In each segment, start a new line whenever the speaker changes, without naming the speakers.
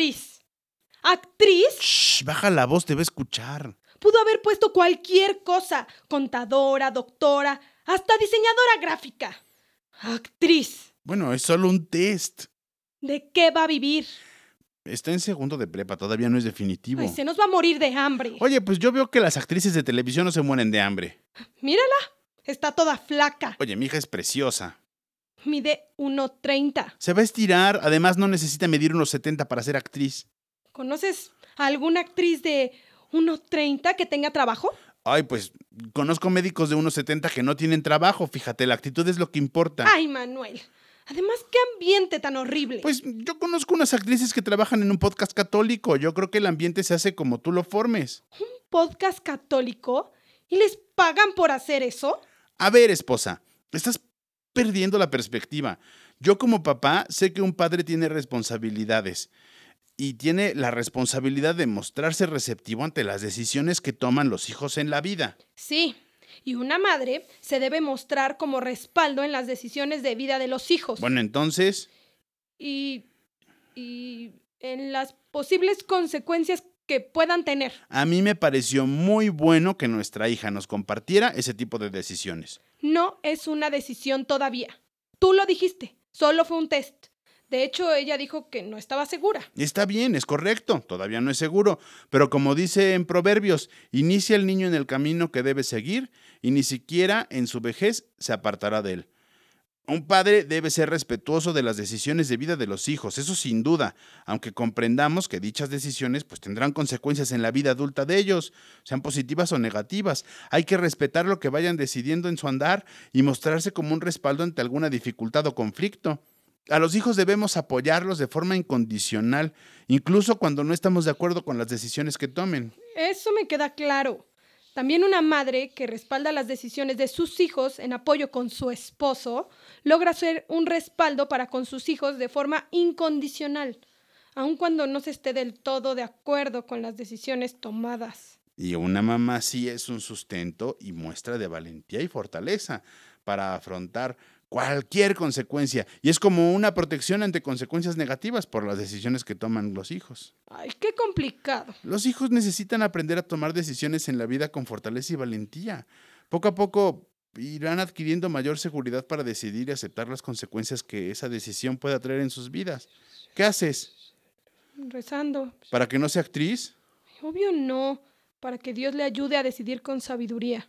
Actriz. ¿Actriz?
Shh, baja la voz, te va a escuchar.
Pudo haber puesto cualquier cosa. Contadora, doctora, hasta diseñadora gráfica. Actriz.
Bueno, es solo un test.
¿De qué va a vivir?
Está en segundo de prepa, todavía no es definitivo.
Ay, se nos va a morir de hambre.
Oye, pues yo veo que las actrices de televisión no se mueren de hambre.
Mírala. Está toda flaca.
Oye, mi hija es preciosa.
Mide 1.30.
Se va a estirar, además no necesita medir unos 70 para ser actriz.
¿Conoces a alguna actriz de 1.30 que tenga trabajo?
Ay, pues conozco médicos de unos 70 que no tienen trabajo, fíjate, la actitud es lo que importa.
Ay, Manuel. Además, qué ambiente tan horrible.
Pues yo conozco unas actrices que trabajan en un podcast católico. Yo creo que el ambiente se hace como tú lo formes.
¿Un podcast católico? ¿Y les pagan por hacer eso?
A ver, esposa, estás perdiendo la perspectiva. Yo como papá sé que un padre tiene responsabilidades y tiene la responsabilidad de mostrarse receptivo ante las decisiones que toman los hijos en la vida.
Sí, y una madre se debe mostrar como respaldo en las decisiones de vida de los hijos.
Bueno, entonces,
Y, y en las posibles consecuencias que puedan tener.
a mí me pareció muy bueno que nuestra hija nos compartiera ese tipo de decisiones.
No es una decisión todavía. Tú lo dijiste, solo fue un test. De hecho, ella dijo que no estaba segura.
Está bien, es correcto, todavía no es seguro, pero como dice en Proverbios, inicia el niño en el camino que debe seguir y ni siquiera en su vejez se apartará de él. Un padre debe ser respetuoso de las decisiones de vida de los hijos, eso sin duda, aunque comprendamos que dichas decisiones pues tendrán consecuencias en la vida adulta de ellos, sean positivas o negativas. Hay que respetar lo que vayan decidiendo en su andar y mostrarse como un respaldo ante alguna dificultad o conflicto. A los hijos debemos apoyarlos de forma incondicional, incluso cuando no estamos de acuerdo con las decisiones que tomen.
Eso me queda claro. También una madre que respalda las decisiones de sus hijos en apoyo con su esposo logra ser un respaldo para con sus hijos de forma incondicional, aun cuando no se esté del todo de acuerdo con las decisiones tomadas.
Y una mamá sí es un sustento y muestra de valentía y fortaleza para afrontar cualquier consecuencia. Y es como una protección ante consecuencias negativas por las decisiones que toman los hijos.
Ay, qué complicado.
Los hijos necesitan aprender a tomar decisiones en la vida con fortaleza y valentía. Poco a poco irán adquiriendo mayor seguridad para decidir y aceptar las consecuencias que esa decisión pueda traer en sus vidas. ¿Qué haces?
Rezando.
¿Para que no sea actriz?
Obvio no, para que Dios le ayude a decidir con sabiduría.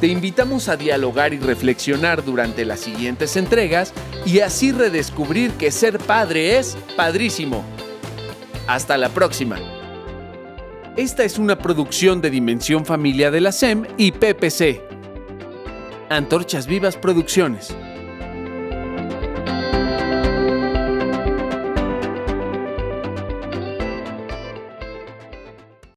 Te invitamos a dialogar y reflexionar durante las siguientes entregas y así redescubrir que ser padre es padrísimo. Hasta la próxima. Esta es una producción de Dimensión Familia de la SEM y PPC. Antorchas Vivas Producciones.